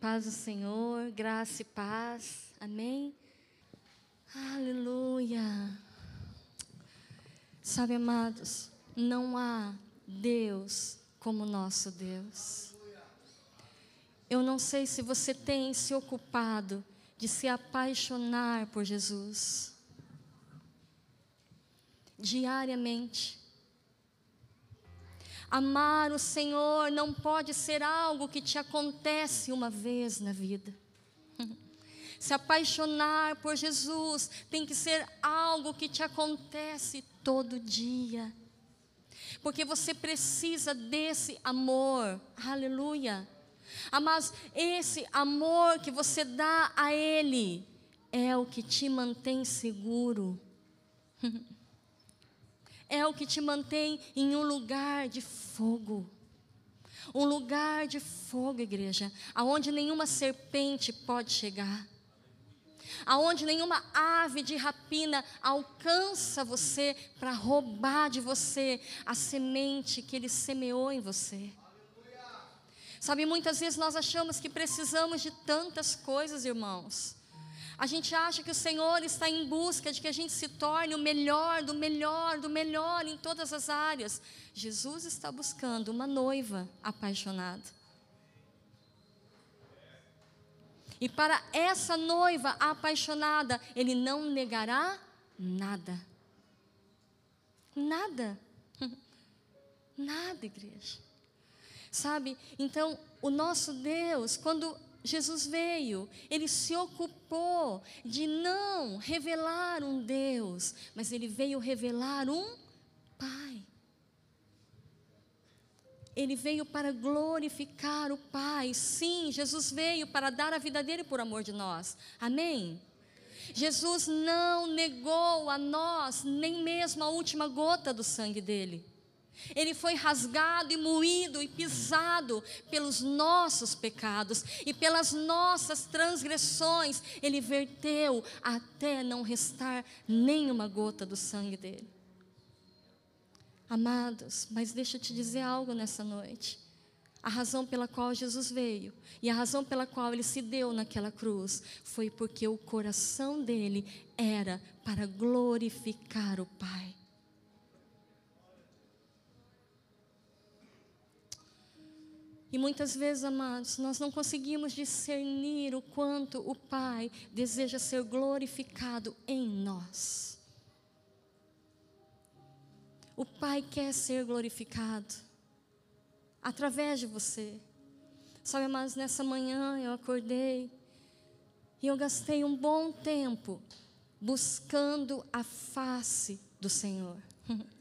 Paz do Senhor, graça e paz. Amém. Aleluia. Sabe, amados, não há Deus como nosso Deus. Eu não sei se você tem se ocupado de se apaixonar por Jesus diariamente. Amar o Senhor não pode ser algo que te acontece uma vez na vida. Se apaixonar por Jesus tem que ser algo que te acontece todo dia. Porque você precisa desse amor. Aleluia. Mas esse amor que você dá a Ele é o que te mantém seguro. é o que te mantém em um lugar de fogo. Um lugar de fogo, igreja, aonde nenhuma serpente pode chegar. Aonde nenhuma ave de rapina alcança você para roubar de você a semente que ele semeou em você. Sabe, muitas vezes nós achamos que precisamos de tantas coisas, irmãos. A gente acha que o Senhor está em busca de que a gente se torne o melhor, do melhor, do melhor em todas as áreas. Jesus está buscando uma noiva apaixonada. E para essa noiva apaixonada, Ele não negará nada. Nada. Nada, igreja. Sabe? Então, o nosso Deus, quando Jesus veio, ele se ocupou de não revelar um Deus, mas ele veio revelar um Pai. Ele veio para glorificar o Pai. Sim, Jesus veio para dar a vida dele por amor de nós. Amém? Jesus não negou a nós nem mesmo a última gota do sangue dele. Ele foi rasgado e moído e pisado pelos nossos pecados e pelas nossas transgressões. Ele verteu até não restar nenhuma gota do sangue dele. Amados, mas deixa eu te dizer algo nessa noite. A razão pela qual Jesus veio e a razão pela qual ele se deu naquela cruz foi porque o coração dele era para glorificar o Pai. E muitas vezes, amados, nós não conseguimos discernir o quanto o Pai deseja ser glorificado em nós. O Pai quer ser glorificado através de você. Sabe, amados, nessa manhã eu acordei e eu gastei um bom tempo buscando a face do Senhor.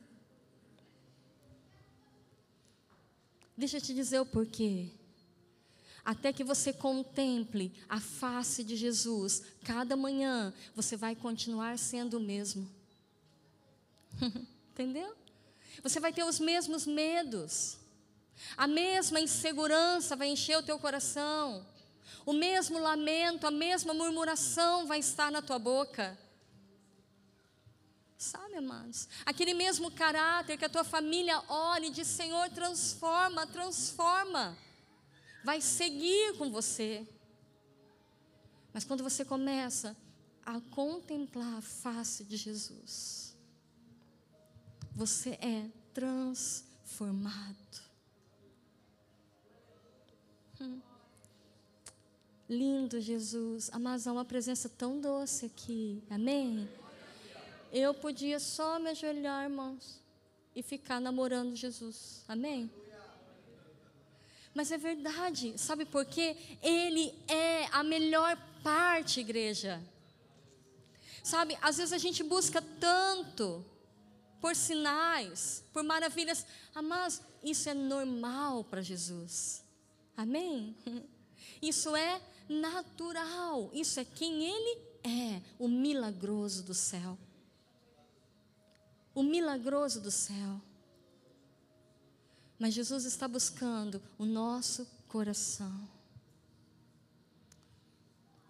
Deixa eu te dizer o porquê. Até que você contemple a face de Jesus, cada manhã você vai continuar sendo o mesmo. Entendeu? Você vai ter os mesmos medos, a mesma insegurança vai encher o teu coração, o mesmo lamento, a mesma murmuração vai estar na tua boca. Sabe, amados? Aquele mesmo caráter que a tua família olha e diz: Senhor, transforma, transforma. Vai seguir com você. Mas quando você começa a contemplar a face de Jesus, você é transformado. Hum. Lindo Jesus, amados, há uma presença tão doce aqui, amém? Eu podia só me ajoelhar, irmãos, e ficar namorando Jesus. Amém? Mas é verdade, sabe por quê? Ele é a melhor parte, igreja. Sabe, às vezes a gente busca tanto por sinais, por maravilhas, ah, mas isso é normal para Jesus. Amém? Isso é natural, isso é quem Ele é, o milagroso do céu o milagroso do céu. Mas Jesus está buscando o nosso coração.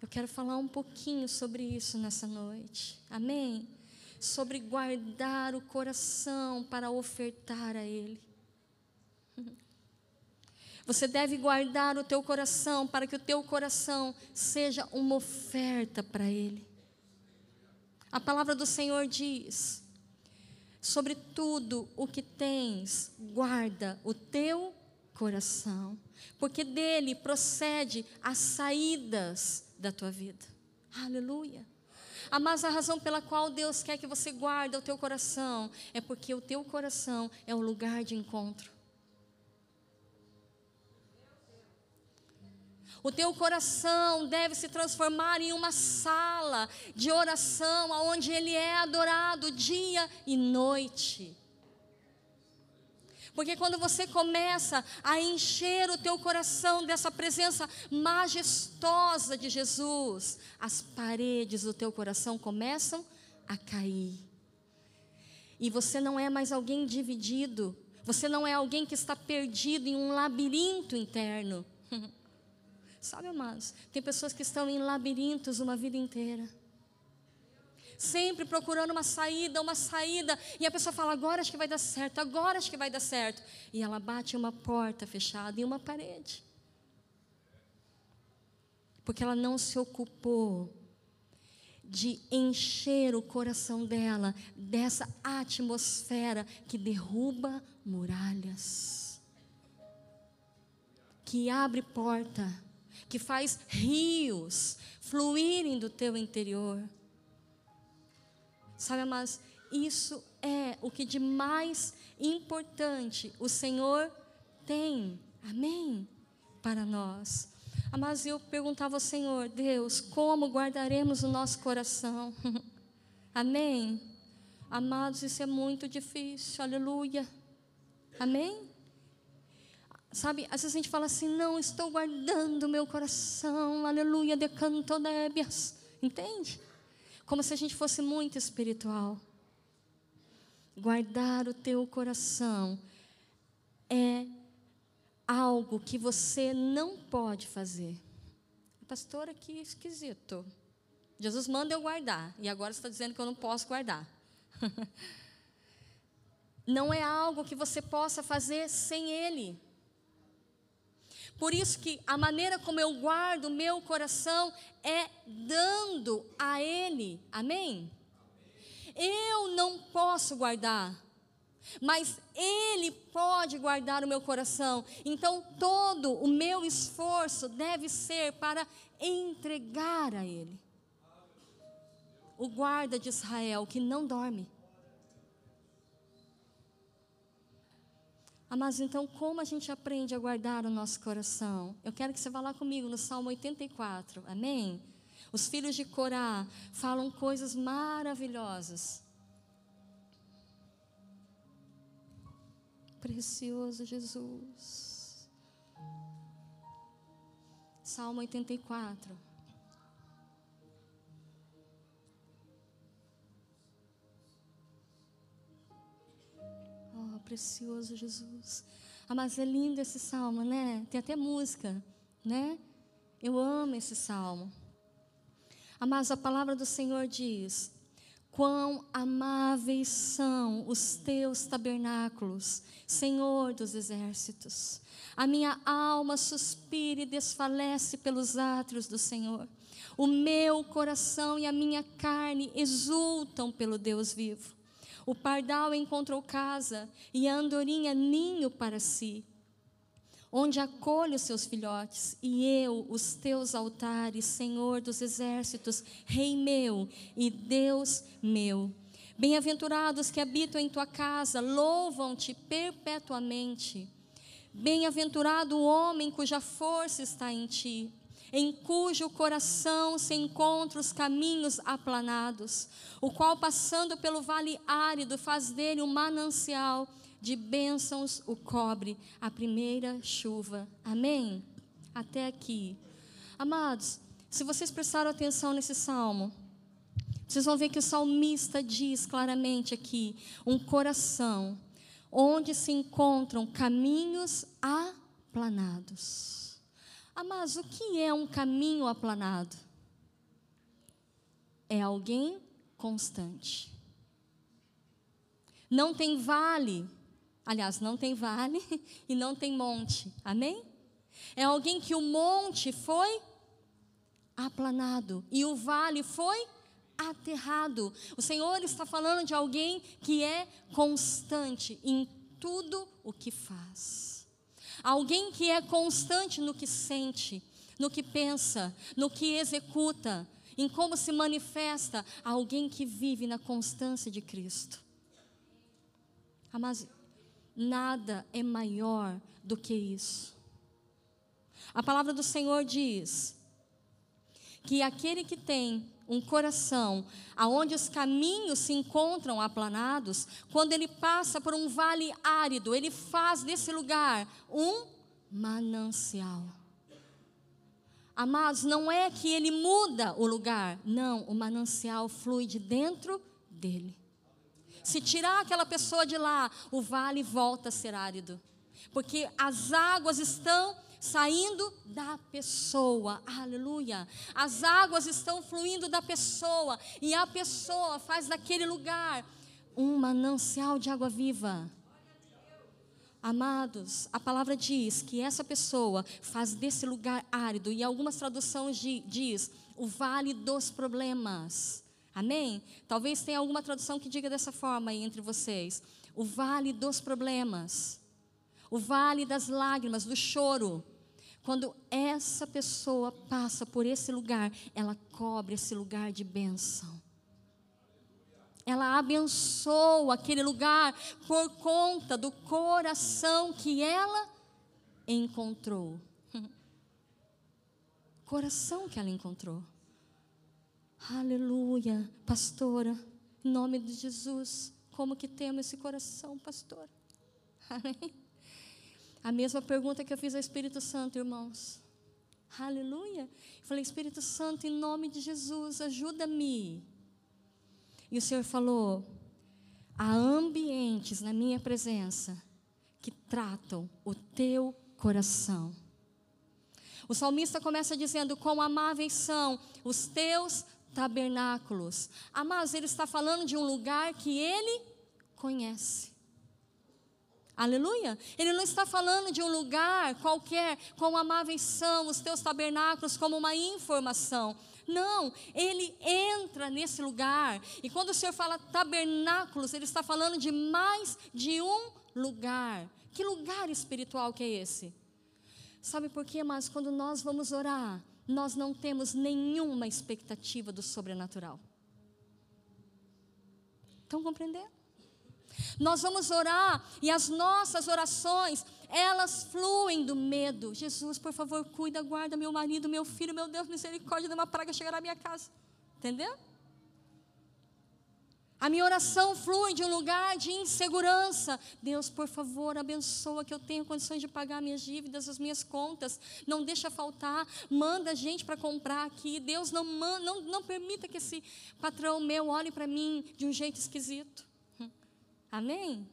Eu quero falar um pouquinho sobre isso nessa noite. Amém? Sobre guardar o coração para ofertar a Ele. Você deve guardar o teu coração para que o teu coração seja uma oferta para Ele. A palavra do Senhor diz: sobre tudo o que tens, guarda o teu coração, porque dele procede as saídas da tua vida. Aleluia. Mas a razão pela qual Deus quer que você guarde o teu coração é porque o teu coração é o lugar de encontro. O teu coração deve se transformar em uma sala de oração, onde Ele é adorado dia e noite. Porque quando você começa a encher o teu coração dessa presença majestosa de Jesus, as paredes do teu coração começam a cair. E você não é mais alguém dividido, você não é alguém que está perdido em um labirinto interno. Sabe, amados, tem pessoas que estão em labirintos uma vida inteira. Sempre procurando uma saída, uma saída. E a pessoa fala: agora acho que vai dar certo, agora acho que vai dar certo. E ela bate uma porta fechada em uma parede. Porque ela não se ocupou de encher o coração dela dessa atmosfera que derruba muralhas, que abre porta que faz rios fluírem do teu interior. Sabe, mas isso é o que de mais importante o Senhor tem, amém? Para nós. Mas eu perguntava ao Senhor, Deus, como guardaremos o nosso coração? amém? Amados, isso é muito difícil, aleluia. Amém? Sabe, às vezes a gente fala assim, não, estou guardando meu coração, aleluia, decanto débias. Entende? Como se a gente fosse muito espiritual. Guardar o teu coração é algo que você não pode fazer. Pastora, que esquisito. Jesus manda eu guardar, e agora está dizendo que eu não posso guardar. não é algo que você possa fazer sem Ele. Por isso que a maneira como eu guardo o meu coração é dando a Ele. Amém? Eu não posso guardar, mas Ele pode guardar o meu coração. Então todo o meu esforço deve ser para entregar a Ele. O guarda de Israel que não dorme. Mas então como a gente aprende a guardar o nosso coração? Eu quero que você vá lá comigo no Salmo 84, amém? Os filhos de Corá falam coisas maravilhosas. Precioso Jesus. Salmo 84. Precioso Jesus. Ah, mas é lindo esse salmo, né? Tem até música, né? Eu amo esse salmo. Ah, mas a palavra do Senhor diz: Quão amáveis são os teus tabernáculos, Senhor dos exércitos. A minha alma suspira e desfalece pelos átrios do Senhor. O meu coração e a minha carne exultam pelo Deus vivo. O pardal encontrou casa e a andorinha ninho para si, onde acolhe os seus filhotes, e eu, os teus altares, Senhor dos exércitos, Rei meu e Deus meu. Bem-aventurados que habitam em tua casa, louvam-te perpetuamente. Bem-aventurado o homem cuja força está em ti em cujo coração se encontram os caminhos aplanados, o qual, passando pelo vale árido, faz dele um manancial de bênçãos o cobre a primeira chuva. Amém? Até aqui. Amados, se vocês prestaram atenção nesse salmo, vocês vão ver que o salmista diz claramente aqui: um coração onde se encontram caminhos aplanados. Mas o que é um caminho aplanado? É alguém constante. Não tem vale, aliás, não tem vale e não tem monte, amém? É alguém que o monte foi aplanado e o vale foi aterrado. O Senhor está falando de alguém que é constante em tudo o que faz. Alguém que é constante no que sente, no que pensa, no que executa, em como se manifesta. Alguém que vive na constância de Cristo. Mas nada é maior do que isso. A palavra do Senhor diz que aquele que tem um coração aonde os caminhos se encontram aplanados, quando ele passa por um vale árido, ele faz desse lugar um manancial. Amados, não é que ele muda o lugar, não, o manancial flui de dentro dele. Se tirar aquela pessoa de lá, o vale volta a ser árido, porque as águas estão saindo da pessoa, aleluia. As águas estão fluindo da pessoa, e a pessoa faz daquele lugar um manancial de água viva. Amados, a palavra diz que essa pessoa faz desse lugar árido, e algumas traduções diz o vale dos problemas. Amém? Talvez tenha alguma tradução que diga dessa forma aí entre vocês. O vale dos problemas o vale das lágrimas, do choro. Quando essa pessoa passa por esse lugar, ela cobre esse lugar de bênção. Ela abençoa aquele lugar por conta do coração que ela encontrou. Coração que ela encontrou. Aleluia, pastora, em nome de Jesus, como que temos esse coração, pastor? Amém. A mesma pergunta que eu fiz ao Espírito Santo, irmãos. Aleluia. falei, Espírito Santo, em nome de Jesus, ajuda-me. E o Senhor falou: há ambientes na minha presença que tratam o teu coração. O salmista começa dizendo: Quão amáveis são os teus tabernáculos. Amados, ele está falando de um lugar que ele conhece. Aleluia. Ele não está falando de um lugar qualquer, como amáveis são os teus tabernáculos, como uma informação. Não, ele entra nesse lugar. E quando o Senhor fala tabernáculos, ele está falando de mais de um lugar. Que lugar espiritual que é esse? Sabe por quê? Mas quando nós vamos orar, nós não temos nenhuma expectativa do sobrenatural. Estão compreendendo? Nós vamos orar e as nossas orações, elas fluem do medo. Jesus, por favor, cuida, guarda meu marido, meu filho, meu Deus, misericórdia, de uma praga chegar à minha casa. Entendeu? A minha oração flui de um lugar de insegurança. Deus, por favor, abençoa que eu tenha condições de pagar minhas dívidas, as minhas contas. Não deixa faltar. Manda gente para comprar aqui. Deus, não, não, não permita que esse patrão meu olhe para mim de um jeito esquisito. Amém?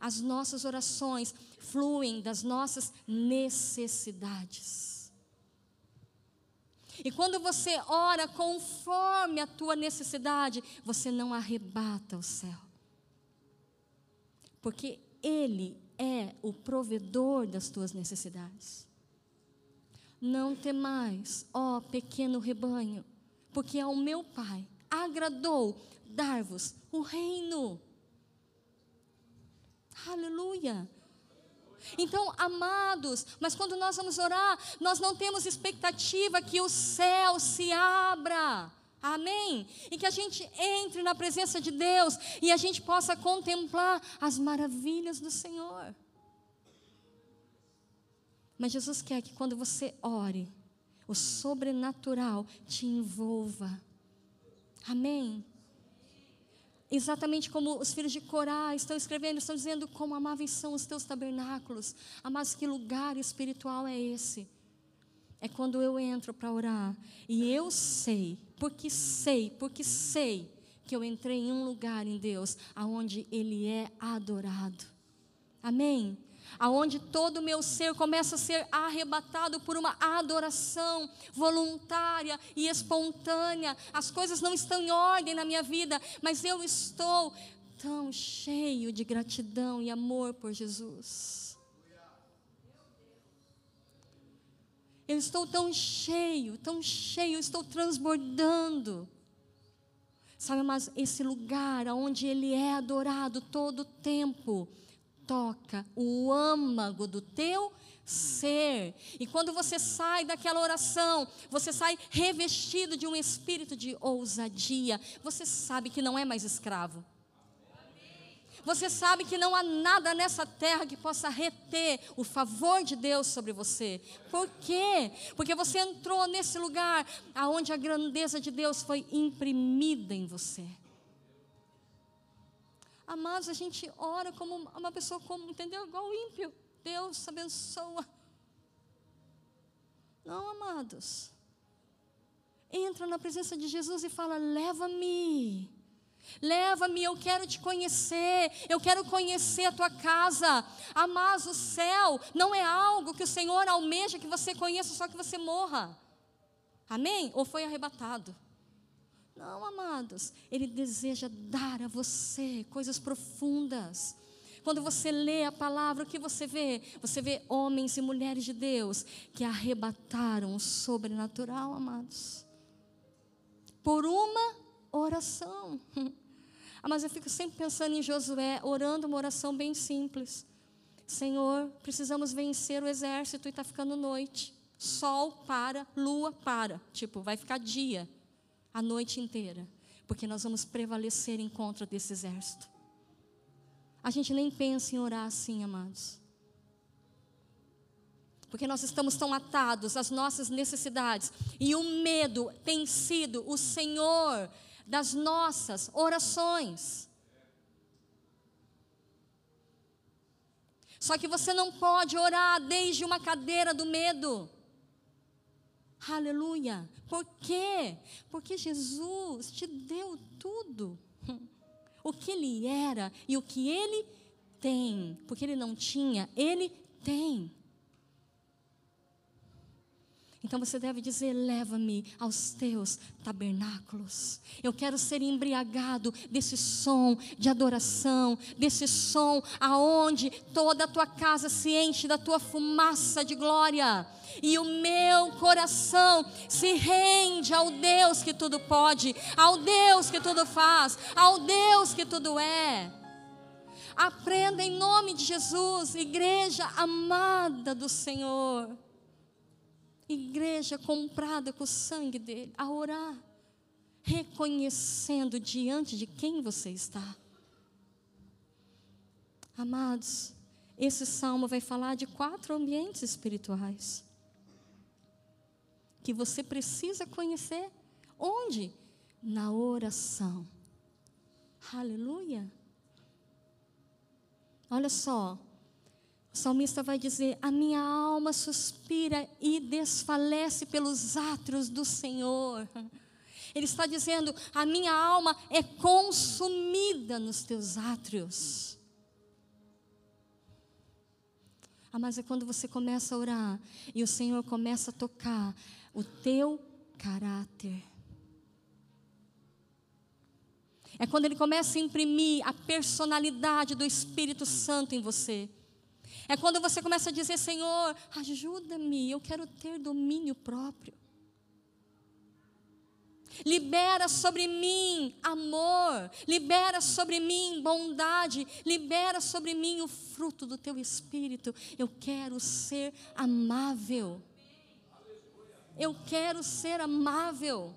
As nossas orações fluem das nossas necessidades. E quando você ora conforme a tua necessidade, você não arrebata o céu. Porque Ele é o provedor das tuas necessidades. Não temais, ó pequeno rebanho, porque ao meu Pai agradou dar-vos o reino. Aleluia. Então, amados, mas quando nós vamos orar, nós não temos expectativa que o céu se abra. Amém? E que a gente entre na presença de Deus e a gente possa contemplar as maravilhas do Senhor. Mas Jesus quer que quando você ore, o sobrenatural te envolva. Amém? Exatamente como os filhos de Corá estão escrevendo, estão dizendo como amáveis são os teus tabernáculos. Mas que lugar espiritual é esse? É quando eu entro para orar e eu sei, porque sei, porque sei que eu entrei em um lugar em Deus aonde Ele é adorado. Amém? Aonde todo o meu ser começa a ser arrebatado por uma adoração voluntária e espontânea. As coisas não estão em ordem na minha vida, mas eu estou tão cheio de gratidão e amor por Jesus. Eu estou tão cheio, tão cheio, estou transbordando. Sabe, mas esse lugar onde Ele é adorado todo o tempo, toca o âmago do teu ser. E quando você sai daquela oração, você sai revestido de um espírito de ousadia. Você sabe que não é mais escravo. Você sabe que não há nada nessa terra que possa reter o favor de Deus sobre você. Por quê? Porque você entrou nesse lugar aonde a grandeza de Deus foi imprimida em você. Amados, a gente ora como uma pessoa como, entendeu? Igual ímpio. Deus abençoa. Não, amados. Entra na presença de Jesus e fala: leva-me. Leva-me, eu quero te conhecer, eu quero conhecer a tua casa. Mas o céu não é algo que o Senhor almeja que você conheça, só que você morra. Amém? Ou foi arrebatado? Não, amados, Ele deseja dar a você coisas profundas. Quando você lê a palavra, o que você vê? Você vê homens e mulheres de Deus que arrebataram o sobrenatural, amados. Por uma oração. Ah, mas eu fico sempre pensando em Josué, orando uma oração bem simples. Senhor, precisamos vencer o exército e está ficando noite. Sol para, lua para. Tipo, vai ficar dia, a noite inteira. Porque nós vamos prevalecer em contra desse exército. A gente nem pensa em orar assim, amados. Porque nós estamos tão atados às nossas necessidades. E o medo tem sido o Senhor das nossas orações. Só que você não pode orar desde uma cadeira do medo. Aleluia. Por quê? Porque Jesus te deu tudo. O que ele era e o que ele tem. Porque ele não tinha, ele tem. Então você deve dizer: leva-me aos teus tabernáculos. Eu quero ser embriagado desse som de adoração, desse som aonde toda a tua casa se enche da tua fumaça de glória. E o meu coração se rende ao Deus que tudo pode, ao Deus que tudo faz, ao Deus que tudo é. Aprenda em nome de Jesus, igreja amada do Senhor igreja comprada com o sangue dele, a orar, reconhecendo diante de quem você está. Amados, esse salmo vai falar de quatro ambientes espirituais que você precisa conhecer. Onde? Na oração. Aleluia. Olha só, o salmista vai dizer: A minha alma suspira e desfalece pelos átrios do Senhor. Ele está dizendo: A minha alma é consumida nos teus átrios. Ah, mas é quando você começa a orar e o Senhor começa a tocar o teu caráter. É quando Ele começa a imprimir a personalidade do Espírito Santo em você. É quando você começa a dizer: Senhor, ajuda-me, eu quero ter domínio próprio. Libera sobre mim amor, libera sobre mim bondade, libera sobre mim o fruto do teu espírito. Eu quero ser amável. Eu quero ser amável.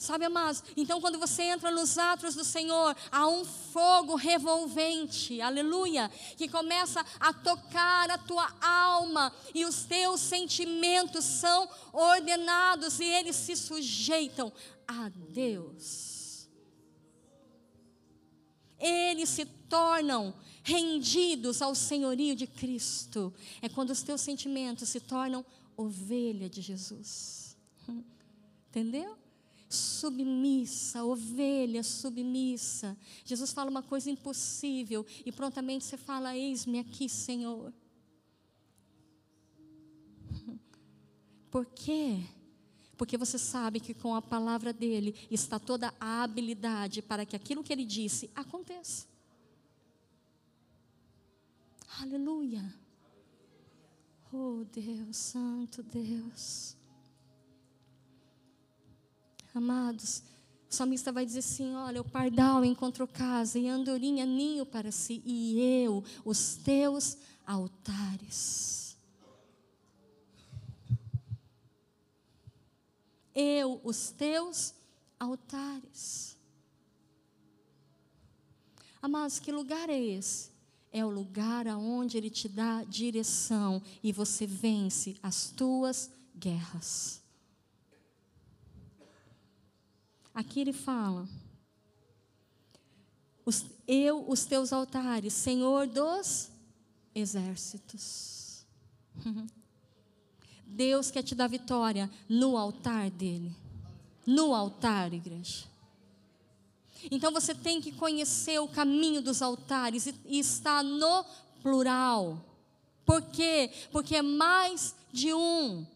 Sabe, amados? Então, quando você entra nos atos do Senhor, há um fogo revolvente, aleluia, que começa a tocar a tua alma e os teus sentimentos são ordenados e eles se sujeitam a Deus. Eles se tornam rendidos ao senhorio de Cristo. É quando os teus sentimentos se tornam ovelha de Jesus. Entendeu? Submissa, ovelha submissa. Jesus fala uma coisa impossível e prontamente você fala: Eis-me aqui, Senhor. Por quê? Porque você sabe que com a palavra dele está toda a habilidade para que aquilo que ele disse aconteça. Aleluia. Oh Deus, Santo Deus. Amados, o salmista vai dizer assim: Olha, o pardal encontrou casa e a andorinha ninho para si, e eu, os teus altares. Eu, os teus altares. Amados, que lugar é esse? É o lugar aonde Ele te dá direção e você vence as tuas guerras. Aqui ele fala: Eu, os teus altares, Senhor dos exércitos. Deus quer te dar vitória no altar dele. No altar, igreja. Então você tem que conhecer o caminho dos altares e, e está no plural. Por quê? Porque é mais de um.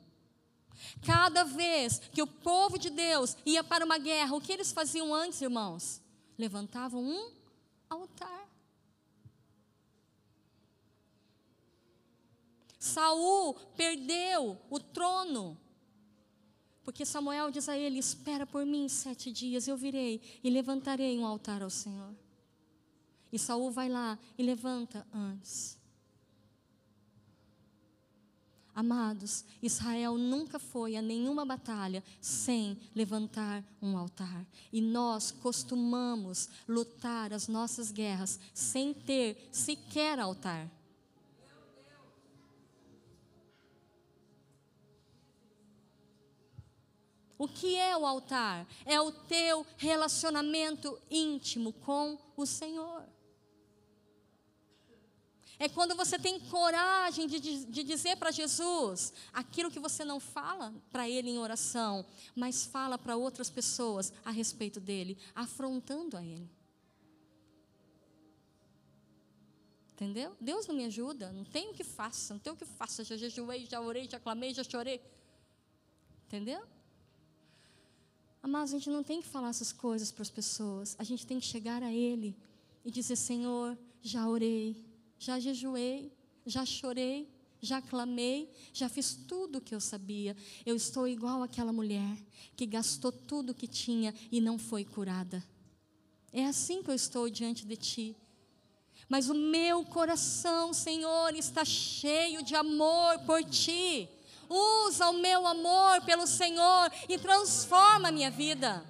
Cada vez que o povo de Deus ia para uma guerra, o que eles faziam antes, irmãos? Levantavam um altar. Saul perdeu o trono. Porque Samuel diz a ele: Espera por mim sete dias, eu virei e levantarei um altar ao Senhor. E Saul vai lá e levanta antes. Amados, Israel nunca foi a nenhuma batalha sem levantar um altar. E nós costumamos lutar as nossas guerras sem ter sequer altar. O que é o altar? É o teu relacionamento íntimo com o Senhor. É quando você tem coragem de, de dizer para Jesus aquilo que você não fala para Ele em oração, mas fala para outras pessoas a respeito dele, afrontando a Ele. Entendeu? Deus não me ajuda, não tem o que faça, não tem o que faça. Já jejuei, já orei, já clamei, já chorei. Entendeu? Mas a gente não tem que falar essas coisas para as pessoas. A gente tem que chegar a Ele e dizer: Senhor, já orei, já jejuei, já chorei, já clamei, já fiz tudo o que eu sabia. Eu estou igual aquela mulher que gastou tudo o que tinha e não foi curada. É assim que eu estou diante de Ti. Mas o meu coração, Senhor, está cheio de amor por Ti. Usa o meu amor pelo Senhor e transforma a minha vida.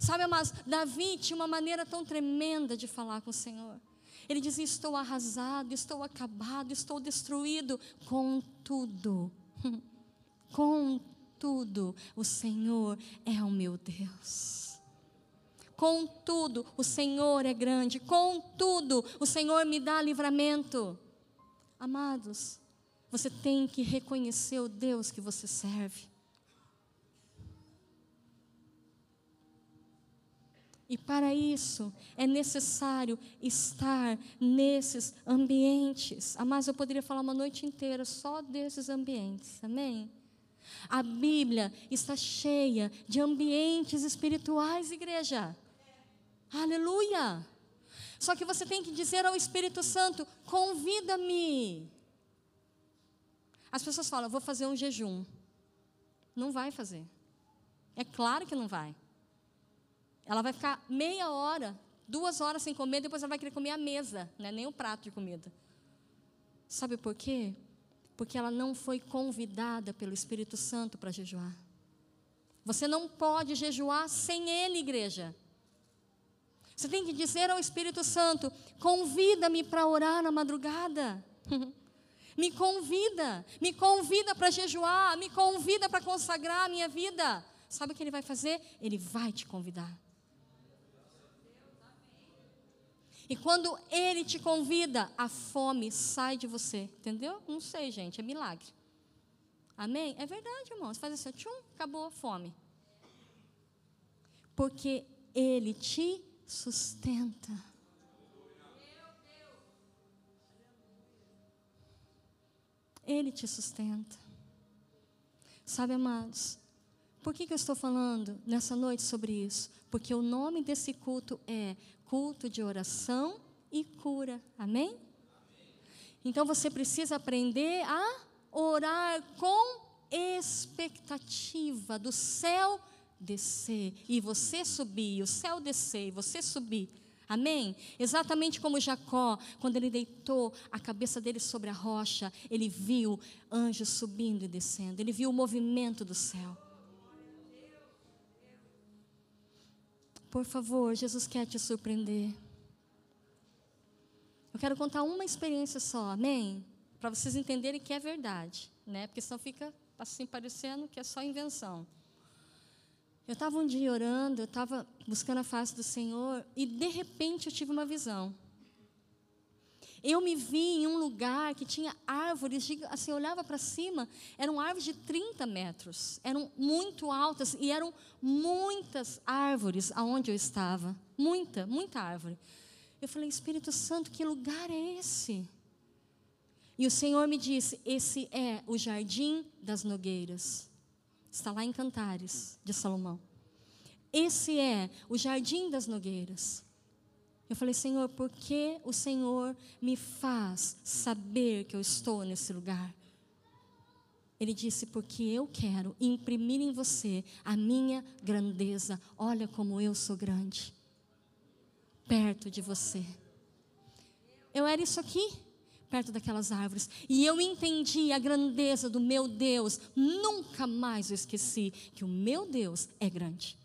Sabe, mas Davi tinha uma maneira tão tremenda de falar com o Senhor. Ele dizia: Estou arrasado, estou acabado, estou destruído. Contudo, contudo, o Senhor é o meu Deus. Contudo, o Senhor é grande. Contudo, o Senhor me dá livramento. Amados, você tem que reconhecer o Deus que você serve. E para isso é necessário estar nesses ambientes. Mas eu poderia falar uma noite inteira só desses ambientes. Amém? A Bíblia está cheia de ambientes espirituais, igreja. Aleluia! Só que você tem que dizer ao Espírito Santo: convida-me. As pessoas falam, vou fazer um jejum. Não vai fazer. É claro que não vai. Ela vai ficar meia hora, duas horas sem comer, depois ela vai querer comer a mesa, né? nem o prato de comida. Sabe por quê? Porque ela não foi convidada pelo Espírito Santo para jejuar. Você não pode jejuar sem Ele, igreja. Você tem que dizer ao Espírito Santo: convida-me para orar na madrugada. Me convida, me convida para jejuar, me convida para consagrar a minha vida. Sabe o que ele vai fazer? Ele vai te convidar. E quando ele te convida, a fome sai de você. Entendeu? Não sei, gente, é milagre. Amém? É verdade, irmãos. Faz assim, tchum, acabou a fome. Porque ele te sustenta. Ele te sustenta. Sabe, amados, por que, que eu estou falando nessa noite sobre isso? Porque o nome desse culto é culto de oração e cura. Amém? Então você precisa aprender a orar com expectativa do céu descer e você subir, o céu descer e você subir. Amém? Exatamente como Jacó, quando ele deitou a cabeça dele sobre a rocha, ele viu anjos subindo e descendo, ele viu o movimento do céu. Por favor, Jesus quer te surpreender. Eu quero contar uma experiência só, amém? Para vocês entenderem que é verdade, né? Porque senão fica assim parecendo que é só invenção. Eu estava um dia orando, eu estava buscando a face do Senhor e de repente eu tive uma visão. Eu me vi em um lugar que tinha árvores, assim, eu olhava para cima, eram árvores de 30 metros, eram muito altas e eram muitas árvores aonde eu estava. Muita, muita árvore. Eu falei, Espírito Santo, que lugar é esse? E o Senhor me disse: Esse é o jardim das nogueiras. Está lá em Cantares, de Salomão. Esse é o jardim das nogueiras. Eu falei, Senhor, por que o Senhor me faz saber que eu estou nesse lugar? Ele disse, porque eu quero imprimir em você a minha grandeza. Olha como eu sou grande. Perto de você. Eu era isso aqui perto daquelas árvores. E eu entendi a grandeza do meu Deus. Nunca mais eu esqueci que o meu Deus é grande.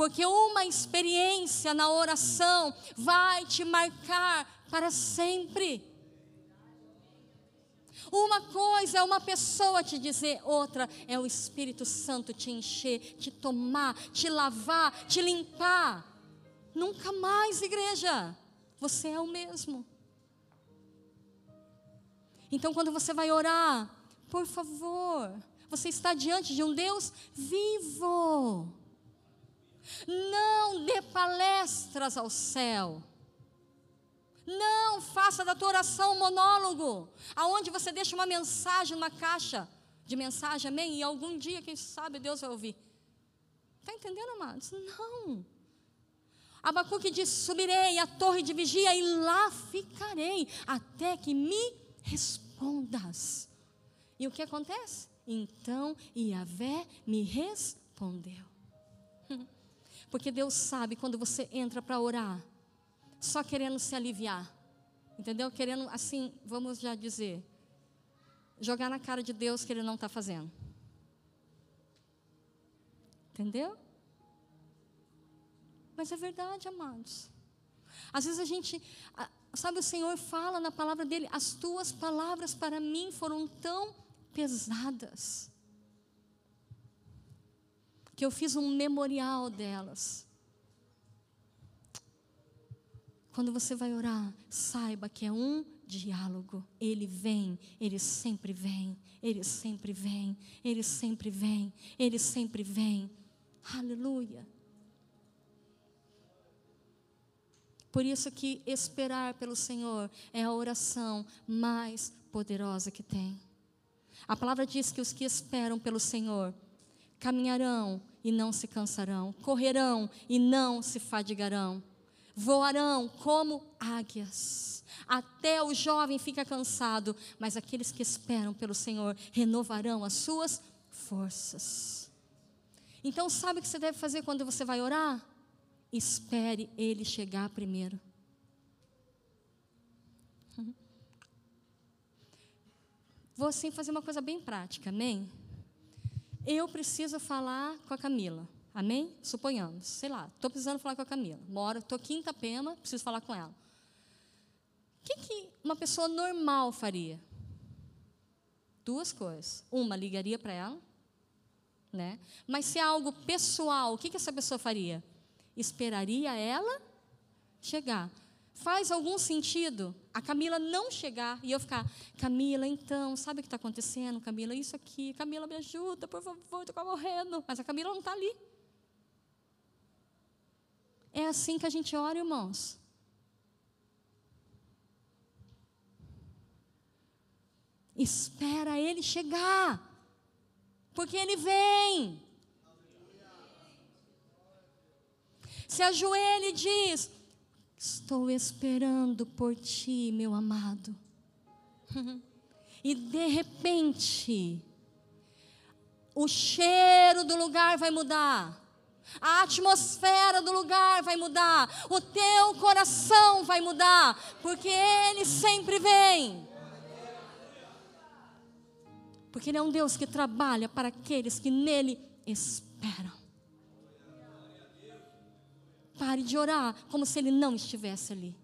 Porque uma experiência na oração vai te marcar para sempre. Uma coisa é uma pessoa te dizer, outra é o Espírito Santo te encher, te tomar, te lavar, te limpar. Nunca mais, igreja. Você é o mesmo. Então, quando você vai orar, por favor, você está diante de um Deus vivo. Não dê palestras ao céu. Não faça da tua oração um monólogo, aonde você deixa uma mensagem numa caixa de mensagem, amém? E algum dia, quem sabe, Deus vai ouvir. Está entendendo, amados? Não. Abacuque diz: Subirei à torre de vigia e lá ficarei, até que me respondas. E o que acontece? Então Iavé me respondeu. Porque Deus sabe quando você entra para orar, só querendo se aliviar, entendeu? Querendo, assim, vamos já dizer, jogar na cara de Deus que Ele não está fazendo. Entendeu? Mas é verdade, amados. Às vezes a gente, sabe, o Senhor fala na palavra dele: as tuas palavras para mim foram tão pesadas, que eu fiz um memorial delas. Quando você vai orar, saiba que é um diálogo. Ele vem, ele sempre vem, ele sempre vem, ele sempre vem, ele sempre vem. Aleluia. Por isso que esperar pelo Senhor é a oração mais poderosa que tem. A palavra diz que os que esperam pelo Senhor caminharão e não se cansarão, correrão e não se fadigarão, voarão como águias. Até o jovem fica cansado, mas aqueles que esperam pelo Senhor renovarão as suas forças. Então, sabe o que você deve fazer quando você vai orar? espere ele chegar primeiro. Vou assim fazer uma coisa bem prática, amém? Eu preciso falar com a Camila, amém? Suponhamos, sei lá, estou precisando falar com a Camila. Moro, estou aqui em Itapema, preciso falar com ela. O que, que uma pessoa normal faria? Duas coisas. Uma, ligaria para ela, né? Mas se é algo pessoal, o que, que essa pessoa faria? esperaria ela chegar. Faz algum sentido a Camila não chegar e eu ficar, Camila, então, sabe o que está acontecendo? Camila, isso aqui, Camila, me ajuda, por favor, estou morrendo. Mas a Camila não está ali. É assim que a gente ora, irmãos. Espera ele chegar, porque ele vem. se ajoelha e diz: Estou esperando por ti, meu amado. e de repente, o cheiro do lugar vai mudar. A atmosfera do lugar vai mudar, o teu coração vai mudar, porque Ele sempre vem. Porque Ele é um Deus que trabalha para aqueles que nele esperam. Pare de orar como se Ele não estivesse ali.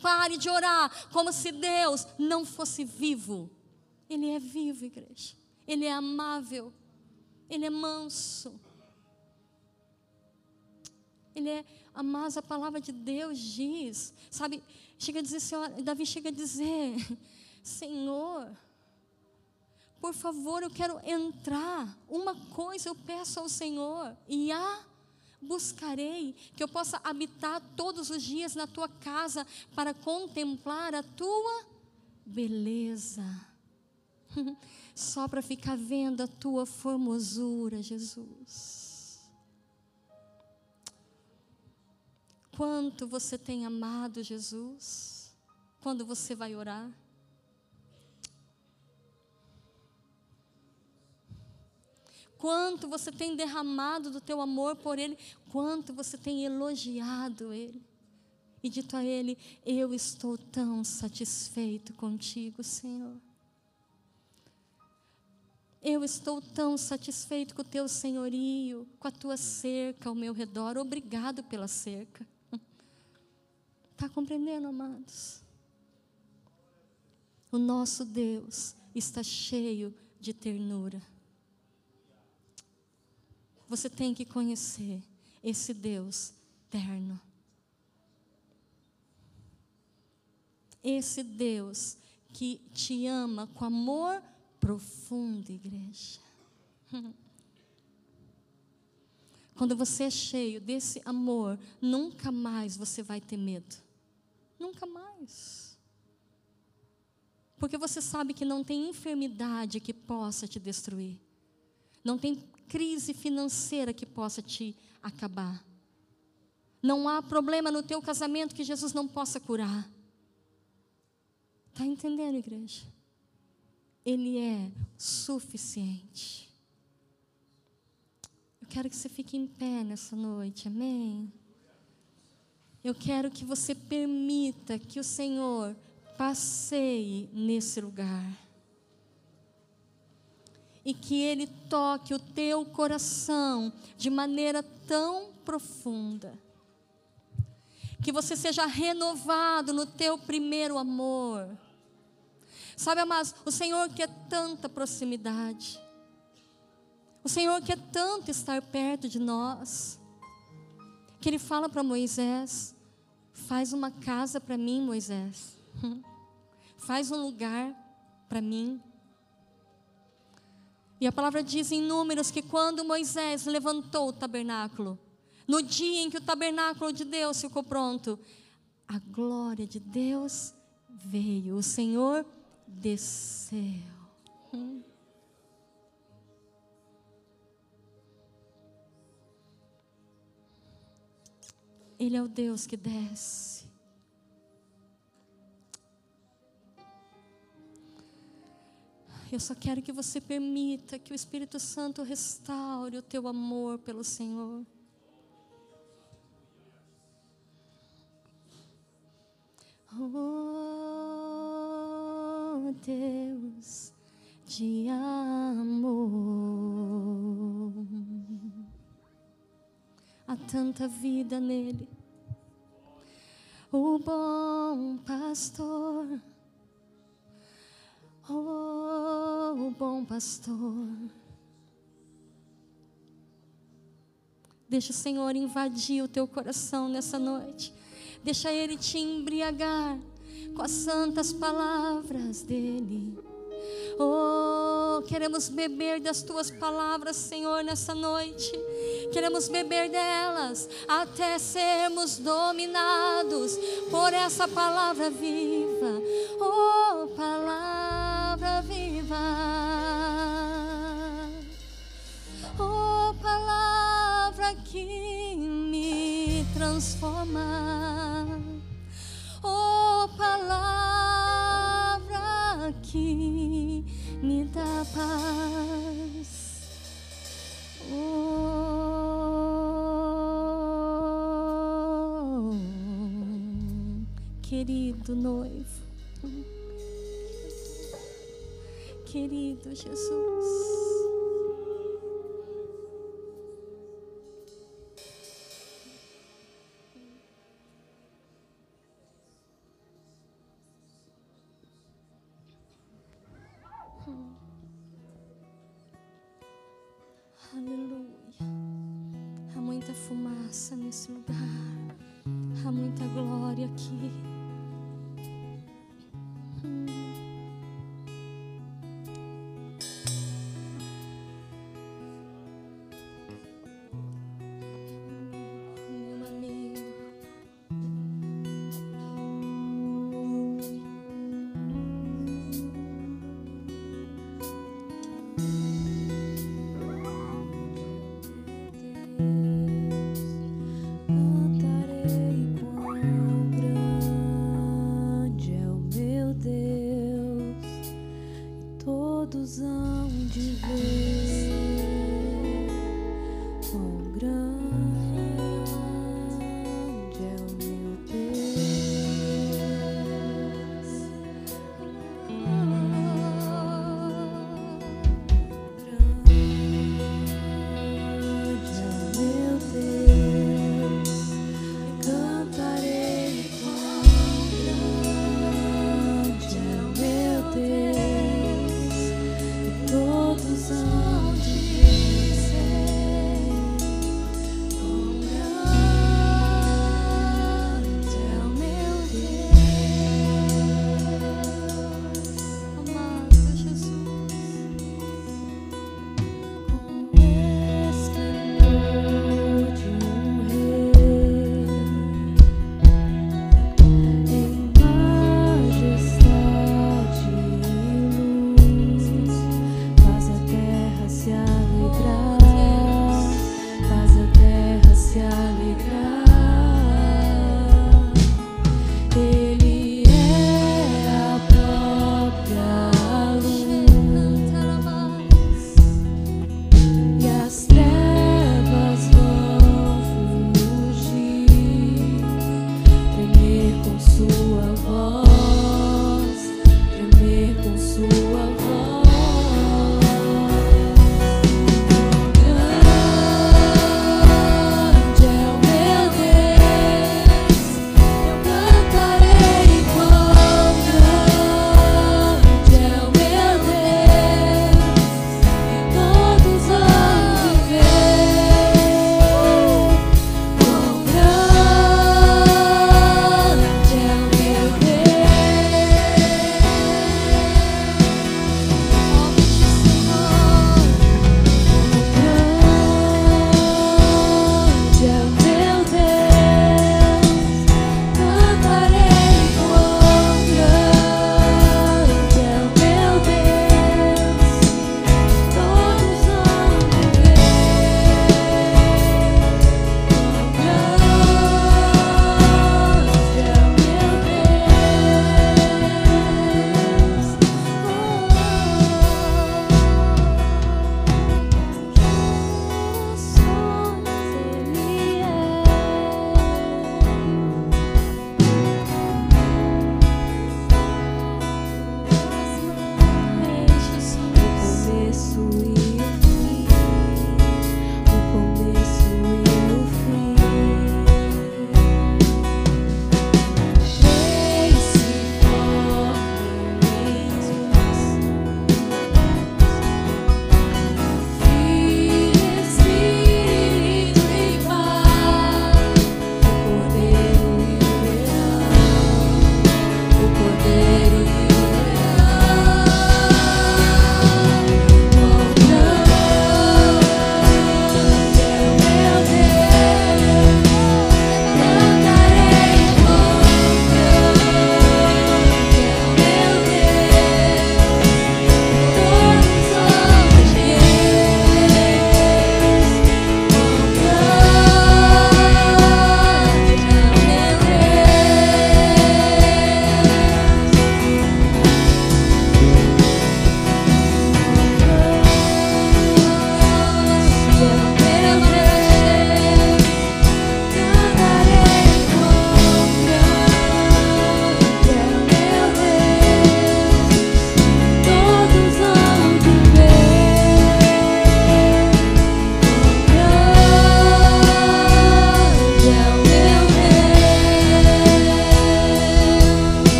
Pare de orar como se Deus não fosse vivo. Ele é vivo, igreja. Ele é amável. Ele é manso. Ele é, mas a palavra de Deus diz, sabe, chega a dizer, Davi chega a dizer, Senhor, por favor, eu quero entrar. Uma coisa eu peço ao Senhor, e a buscarei, que eu possa habitar todos os dias na tua casa para contemplar a tua beleza. só para ficar vendo a tua formosura, Jesus. Quanto você tem amado Jesus quando você vai orar? Quanto você tem derramado do teu amor por Ele, quanto você tem elogiado Ele e dito a Ele: Eu estou tão satisfeito contigo, Senhor. Eu estou tão satisfeito com o teu senhorio, com a tua cerca ao meu redor. Obrigado pela cerca. Está compreendendo, amados? O nosso Deus está cheio de ternura. Você tem que conhecer esse Deus terno. Esse Deus que te ama com amor profunda, igreja. Quando você é cheio desse amor, nunca mais você vai ter medo. Nunca mais. Porque você sabe que não tem enfermidade que possa te destruir. Não tem crise financeira que possa te acabar. Não há problema no teu casamento que Jesus não possa curar. Está entendendo, igreja? Ele é suficiente. Eu quero que você fique em pé nessa noite, amém? Eu quero que você permita que o Senhor passeie nesse lugar. E que Ele toque o teu coração de maneira tão profunda. Que você seja renovado no teu primeiro amor Sabe, amados, o Senhor quer tanta proximidade. O Senhor quer tanto estar perto de nós. Que Ele fala para Moisés: Faz uma casa para mim, Moisés. Faz um lugar para mim. E a palavra diz em Números que quando Moisés levantou o tabernáculo, no dia em que o tabernáculo de Deus ficou pronto, a glória de Deus veio. O Senhor desceu. Ele é o Deus que desce. Eu só quero que você permita que o Espírito Santo restaure o teu amor pelo Senhor. Oh, Deus de amor. Há tanta vida nele. O bom pastor. Oh, bom pastor. Deixa o Senhor invadir o teu coração nessa noite. Deixa Ele te embriagar com as santas palavras dEle. Oh, queremos beber das tuas palavras, Senhor, nessa noite. Queremos beber delas até sermos dominados por essa palavra viva. Oh, palavra viva. Oh, palavra que me transformar. Oh, palavra que me dá paz. Oh, querido noivo, querido Jesus.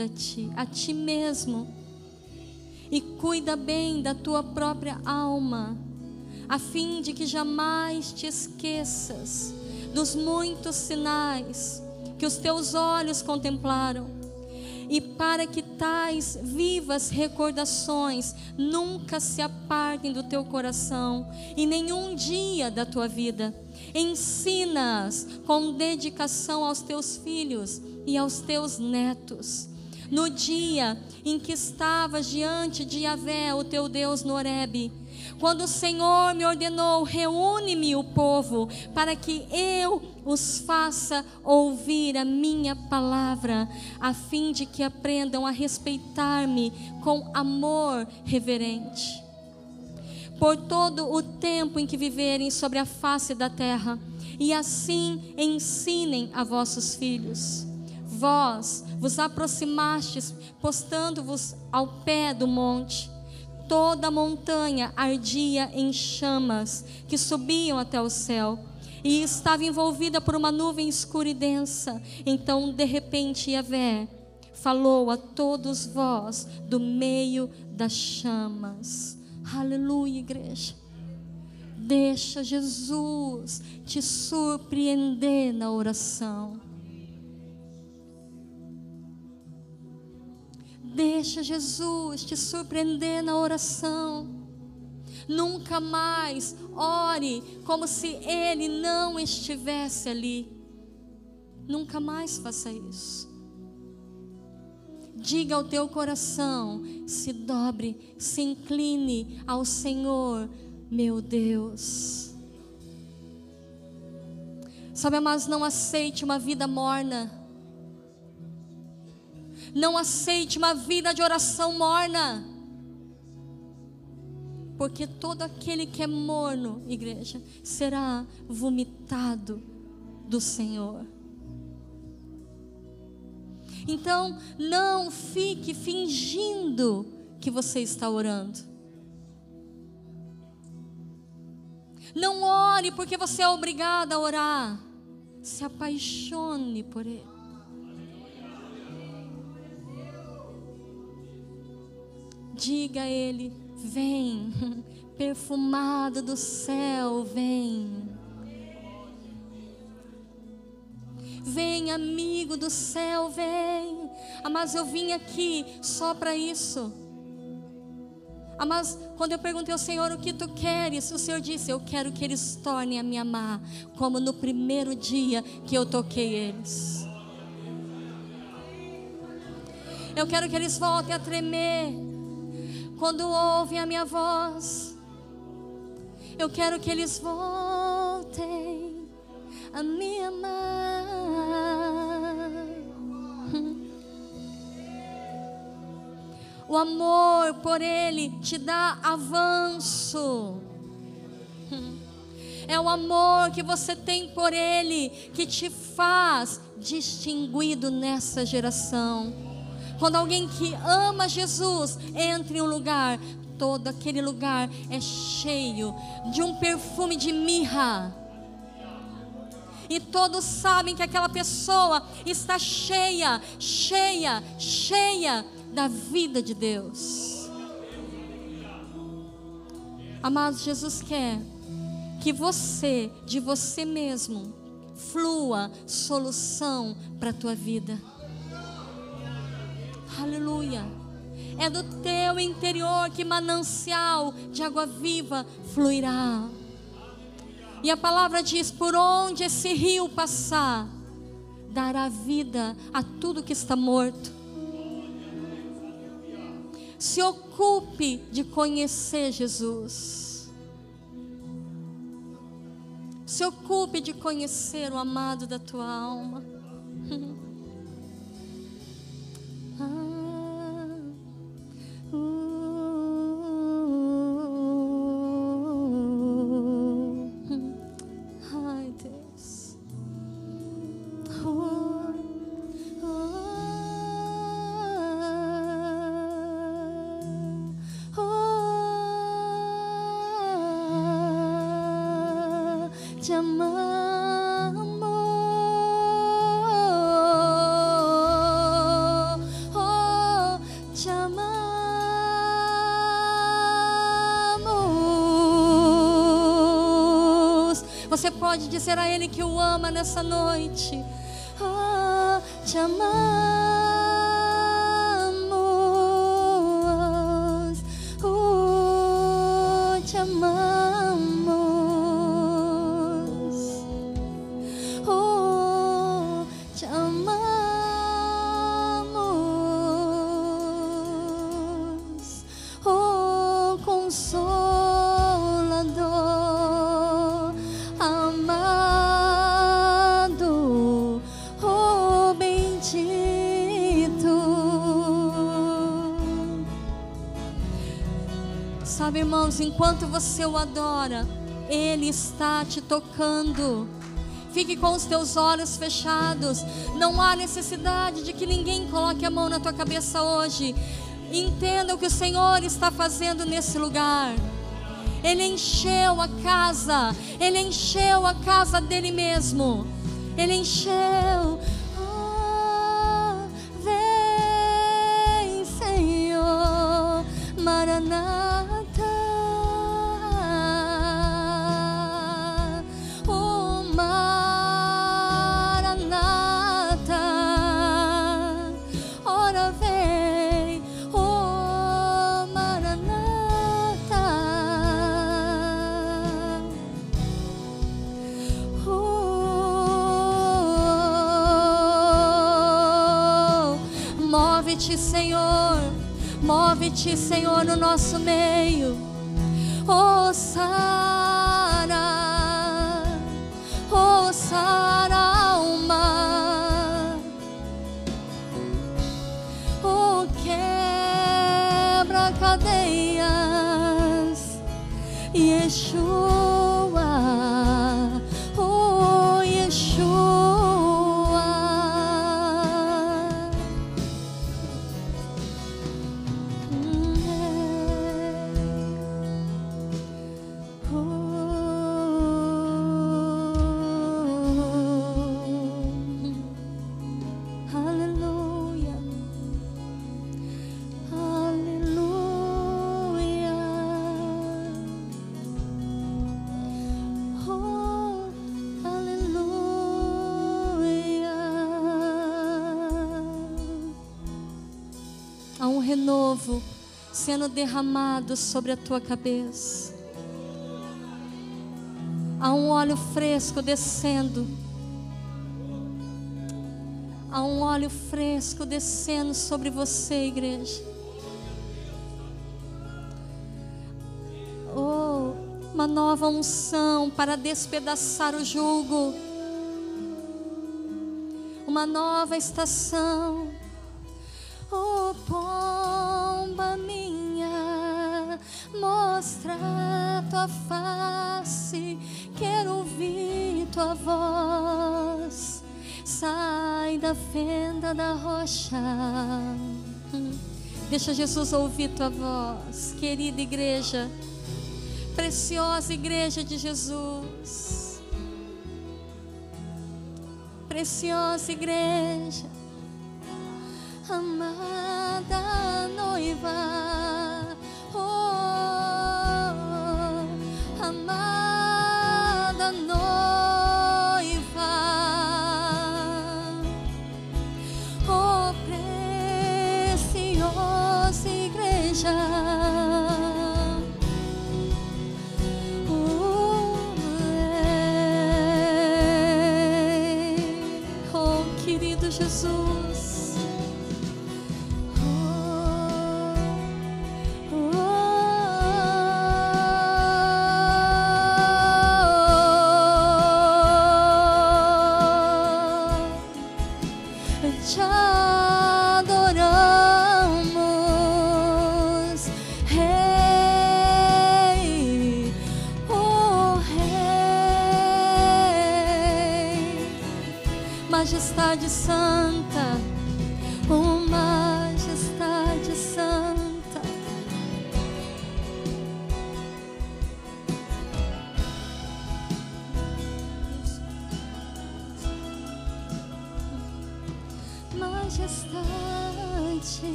Guarda-te a ti mesmo e cuida bem da tua própria alma, a fim de que jamais te esqueças dos muitos sinais que os teus olhos contemplaram e para que tais vivas recordações nunca se apartem do teu coração em nenhum dia da tua vida. Ensina-as com dedicação aos teus filhos e aos teus netos. No dia em que estavas diante de Yahvé, o teu Deus, no Horebe, quando o Senhor me ordenou, reúne-me o povo, para que eu os faça ouvir a minha palavra, a fim de que aprendam a respeitar-me com amor reverente. Por todo o tempo em que viverem sobre a face da terra, e assim ensinem a vossos filhos. Vós vos aproximastes, postando-vos ao pé do monte toda a montanha ardia em chamas que subiam até o céu e estava envolvida por uma nuvem escura e densa. Então, de repente, Yahvé falou a todos vós do meio das chamas. Aleluia, igreja. Deixa Jesus te surpreender na oração. Deixa Jesus te surpreender na oração. Nunca mais ore como se Ele não estivesse ali. Nunca mais faça isso. Diga ao teu coração: se dobre, se incline ao Senhor, meu Deus. Sabe, mas não aceite uma vida morna. Não aceite uma vida de oração morna. Porque todo aquele que é morno, igreja, será vomitado do Senhor. Então, não fique fingindo que você está orando. Não ore porque você é obrigado a orar. se apaixone por Ele. Diga a Ele: vem, perfumado do céu, vem. Vem, amigo do céu, vem. Ah, mas eu vim aqui só para isso. Ah, mas quando eu perguntei ao Senhor o que tu queres, o Senhor disse: Eu quero que eles tornem a me amar, como no primeiro dia que eu toquei eles. Eu quero que eles voltem a tremer quando ouvem a minha voz. Eu quero que eles voltem a me amar. O amor por Ele te dá avanço. É o amor que você tem por Ele que te faz distinguido nessa geração. Quando alguém que ama Jesus entra em um lugar, todo aquele lugar é cheio de um perfume de mirra. E todos sabem que aquela pessoa está cheia, cheia, cheia da vida de Deus. Amados, Jesus quer que você, de você mesmo, flua solução para a tua vida. Aleluia. É do teu interior que manancial de água viva fluirá. E a palavra diz: por onde esse rio passar, dará vida a tudo que está morto. Se ocupe de conhecer Jesus. Se ocupe de conhecer o amado da tua alma. Você pode dizer a Ele que o ama nessa noite. Oh, te amamos. Sabe, irmãos, enquanto você o adora, Ele está te tocando. Fique com os teus olhos fechados. Não há necessidade de que ninguém coloque a mão na tua cabeça hoje. Entenda o que o Senhor está fazendo nesse lugar. Ele encheu a casa, ele encheu a casa dele mesmo. Ele encheu. Move-te, Senhor, move-te, Senhor, no nosso meio. Oh, sendo derramado sobre a tua cabeça. Há um óleo fresco descendo. Há um óleo fresco descendo sobre você, igreja. Oh, uma nova unção para despedaçar o jugo. Uma nova estação. Mostra tua face, quero ouvir tua voz. Sai da fenda da rocha. Deixa Jesus ouvir tua voz, querida igreja, preciosa igreja de Jesus. Preciosa igreja amada noiva,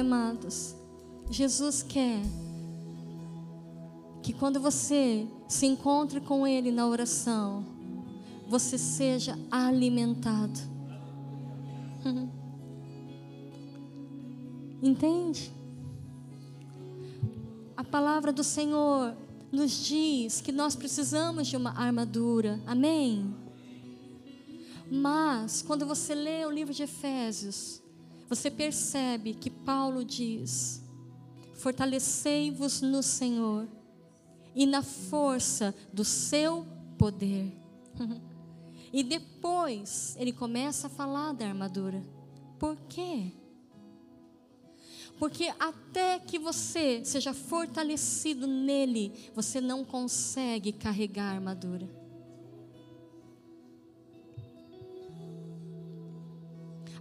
amados, Jesus quer que quando você se encontre com Ele na oração, você seja alimentado. Entende? A palavra do Senhor nos diz que nós precisamos de uma armadura. Amém? Mas, quando você lê o livro de Efésios, você percebe que Paulo diz: Fortalecei-vos no Senhor e na força do seu poder. E depois ele começa a falar da armadura. Por quê? Porque até que você seja fortalecido nele, você não consegue carregar a armadura.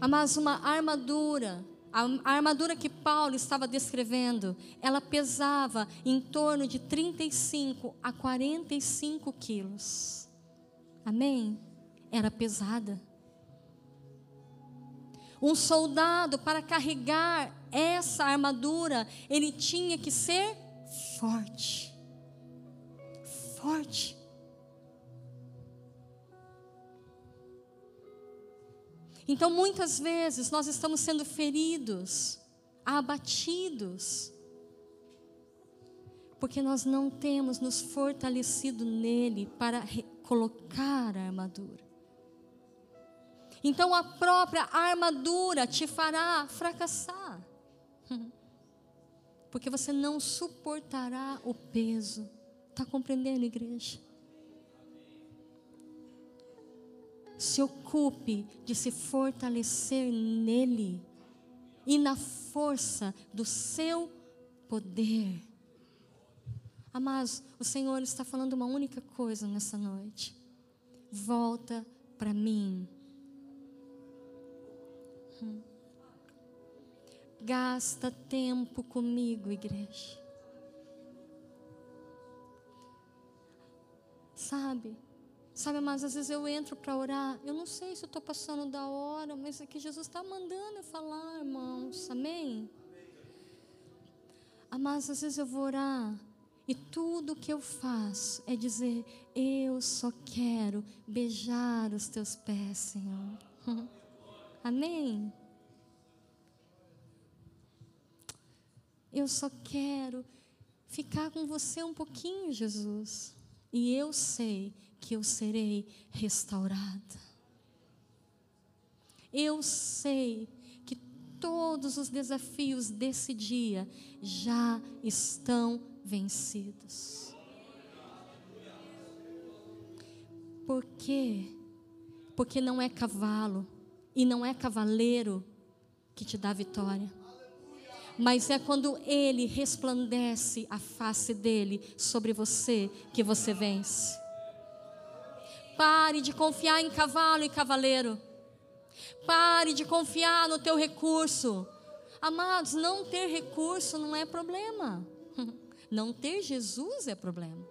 Mas uma armadura, a armadura que Paulo estava descrevendo, ela pesava em torno de 35 a 45 quilos. Amém? Era pesada. Um soldado, para carregar essa armadura, ele tinha que ser forte. Forte. Então, muitas vezes, nós estamos sendo feridos, abatidos, porque nós não temos nos fortalecido nele para colocar a armadura. Então a própria armadura te fará fracassar. Porque você não suportará o peso. Está compreendendo, igreja? Se ocupe de se fortalecer nele e na força do seu poder. Amados, o Senhor está falando uma única coisa nessa noite. Volta para mim. Hum. Gasta tempo comigo, igreja. Sabe? Sabe, mas às vezes eu entro para orar, eu não sei se eu estou passando da hora, mas é que Jesus está mandando eu falar, irmãos, amém? Ah, Mas às vezes eu vou orar E tudo que eu faço é dizer: Eu só quero beijar os teus pés, Senhor. Amém? Eu só quero ficar com você um pouquinho, Jesus. E eu sei que eu serei restaurada. Eu sei que todos os desafios desse dia já estão vencidos. Por quê? Porque não é cavalo e não é cavaleiro que te dá vitória. Mas é quando ele resplandece a face dele sobre você que você vence. Pare de confiar em cavalo e cavaleiro. Pare de confiar no teu recurso. Amados, não ter recurso não é problema. Não ter Jesus é problema.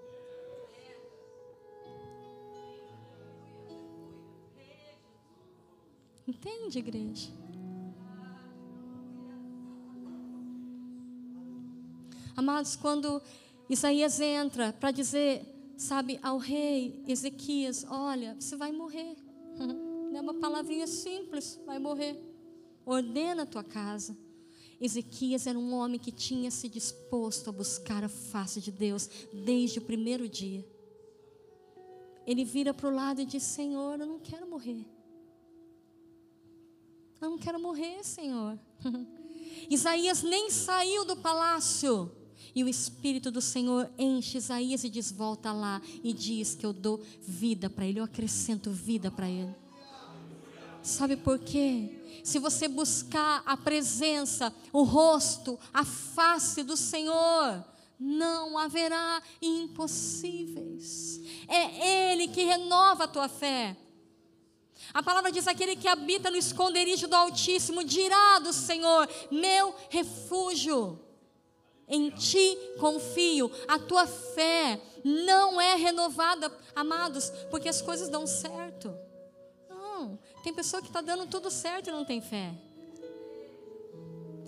Entende, igreja? Amados, quando Isaías entra para dizer, sabe, ao rei Ezequias: Olha, você vai morrer. É uma palavrinha simples, vai morrer. Ordena a tua casa. Ezequias era um homem que tinha se disposto a buscar a face de Deus desde o primeiro dia. Ele vira para o lado e diz: Senhor, eu não quero morrer. Eu não quero morrer, Senhor. Isaías nem saiu do palácio. E o Espírito do Senhor enche Isaías e diz: Volta lá e diz que eu dou vida para ele, eu acrescento vida para ele. Sabe por quê? Se você buscar a presença, o rosto, a face do Senhor, não haverá impossíveis. É Ele que renova a tua fé. A palavra diz: aquele que habita no esconderijo do Altíssimo dirá do Senhor: meu refúgio. Em ti confio. A tua fé não é renovada, amados, porque as coisas dão certo. Não. Tem pessoa que está dando tudo certo e não tem fé.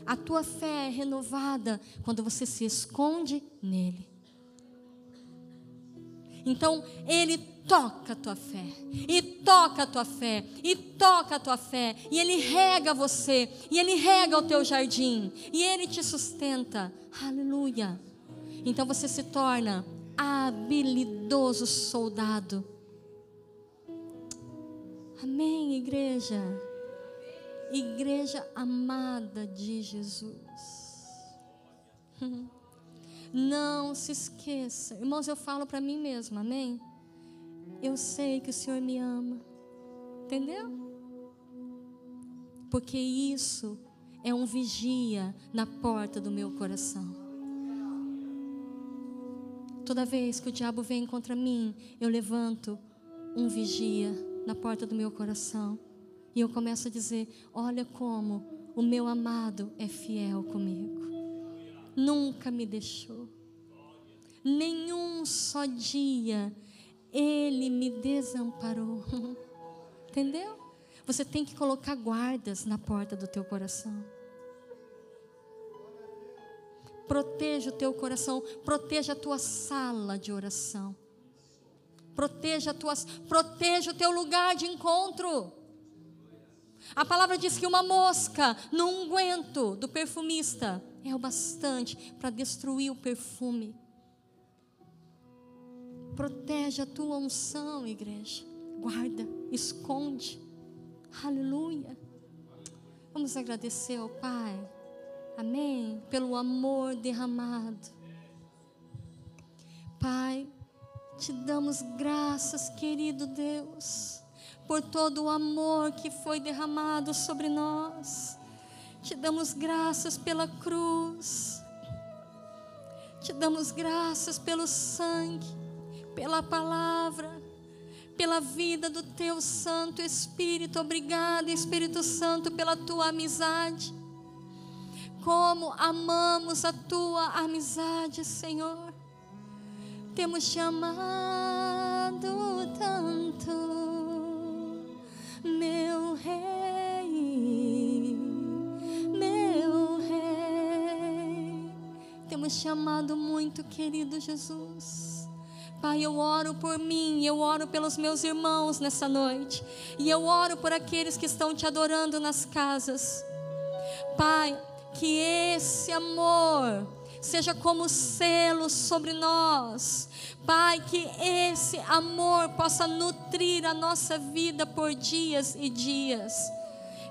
A tua fé é renovada quando você se esconde nele. Então, ele toca a tua fé, e toca a tua fé, e toca a tua fé, e ele rega você, e ele rega o teu jardim, e ele te sustenta. Aleluia. Então você se torna habilidoso soldado. Amém, igreja. Igreja amada de Jesus. Não se esqueça. Irmãos, eu falo para mim mesma, amém? Eu sei que o Senhor me ama. Entendeu? Porque isso é um vigia na porta do meu coração. Toda vez que o diabo vem contra mim, eu levanto um vigia na porta do meu coração. E eu começo a dizer: Olha como o meu amado é fiel comigo. Nunca me deixou. Nenhum só dia ele me desamparou. Entendeu? Você tem que colocar guardas na porta do teu coração. Proteja o teu coração, proteja a tua sala de oração. Proteja, tuas, proteja o teu lugar de encontro. A palavra diz que uma mosca no unguento do perfumista é o bastante para destruir o perfume. Protege a tua unção, igreja. Guarda, esconde. Aleluia. Vamos agradecer ao Pai. Amém. Pelo amor derramado. Pai, te damos graças, querido Deus, por todo o amor que foi derramado sobre nós. Te damos graças pela cruz. Te damos graças pelo sangue pela palavra, pela vida do teu Santo Espírito. Obrigada, Espírito Santo, pela tua amizade. Como amamos a tua amizade, Senhor. Temos te amado tanto, meu Rei, meu Rei. Temos te amado muito, querido Jesus. Pai, eu oro por mim, eu oro pelos meus irmãos nessa noite, e eu oro por aqueles que estão te adorando nas casas. Pai, que esse amor seja como selo sobre nós. Pai, que esse amor possa nutrir a nossa vida por dias e dias.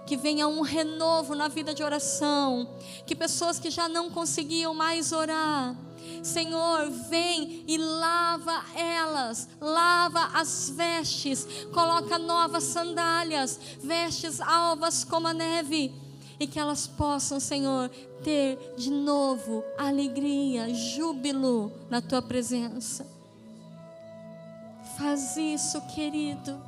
Que venha um renovo na vida de oração. Que pessoas que já não conseguiam mais orar, Senhor, vem e lava elas, lava as vestes, coloca novas sandálias, vestes alvas como a neve, e que elas possam, Senhor, ter de novo alegria, júbilo na tua presença. Faz isso, querido.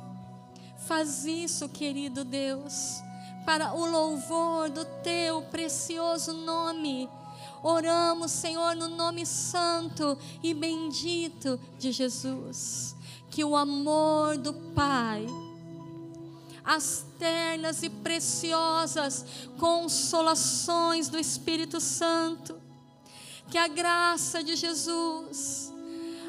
Faz isso, querido Deus, para o louvor do teu precioso nome. Oramos, Senhor, no nome santo e bendito de Jesus. Que o amor do Pai, as ternas e preciosas consolações do Espírito Santo, que a graça de Jesus,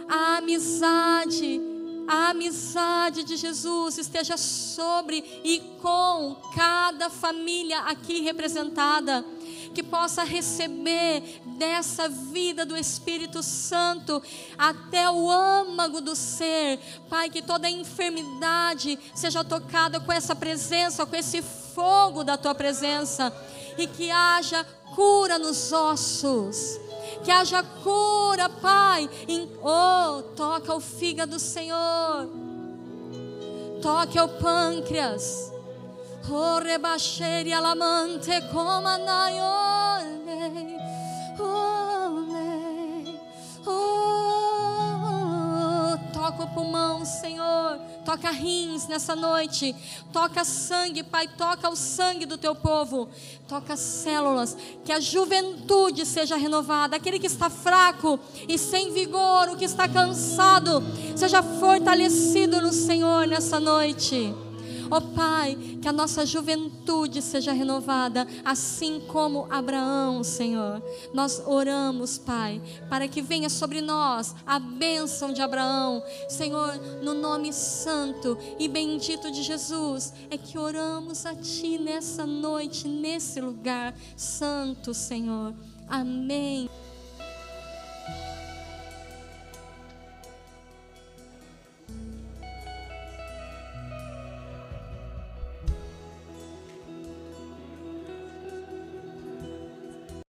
a amizade, a amizade de Jesus esteja sobre e com cada família aqui representada, que possa receber dessa vida do Espírito Santo até o âmago do ser, Pai, que toda enfermidade seja tocada com essa presença, com esse fogo da tua presença, e que haja cura nos ossos que haja cura, Pai. Em, oh, toca o fígado, Senhor. Toque o pâncreas. Oh, rebaixere alamante como anaiole. Ole. Oh, toca o pulmão, Senhor. Toca rins nessa noite. Toca sangue, Pai. Toca o sangue do teu povo. Toca células. Que a juventude seja renovada. Aquele que está fraco e sem vigor, o que está cansado, seja fortalecido no Senhor nessa noite. Ó Pai, que a nossa juventude seja renovada, assim como Abraão, Senhor. Nós oramos, Pai, para que venha sobre nós a bênção de Abraão. Senhor, no nome santo e bendito de Jesus, é que oramos a Ti nessa noite, nesse lugar santo, Senhor. Amém.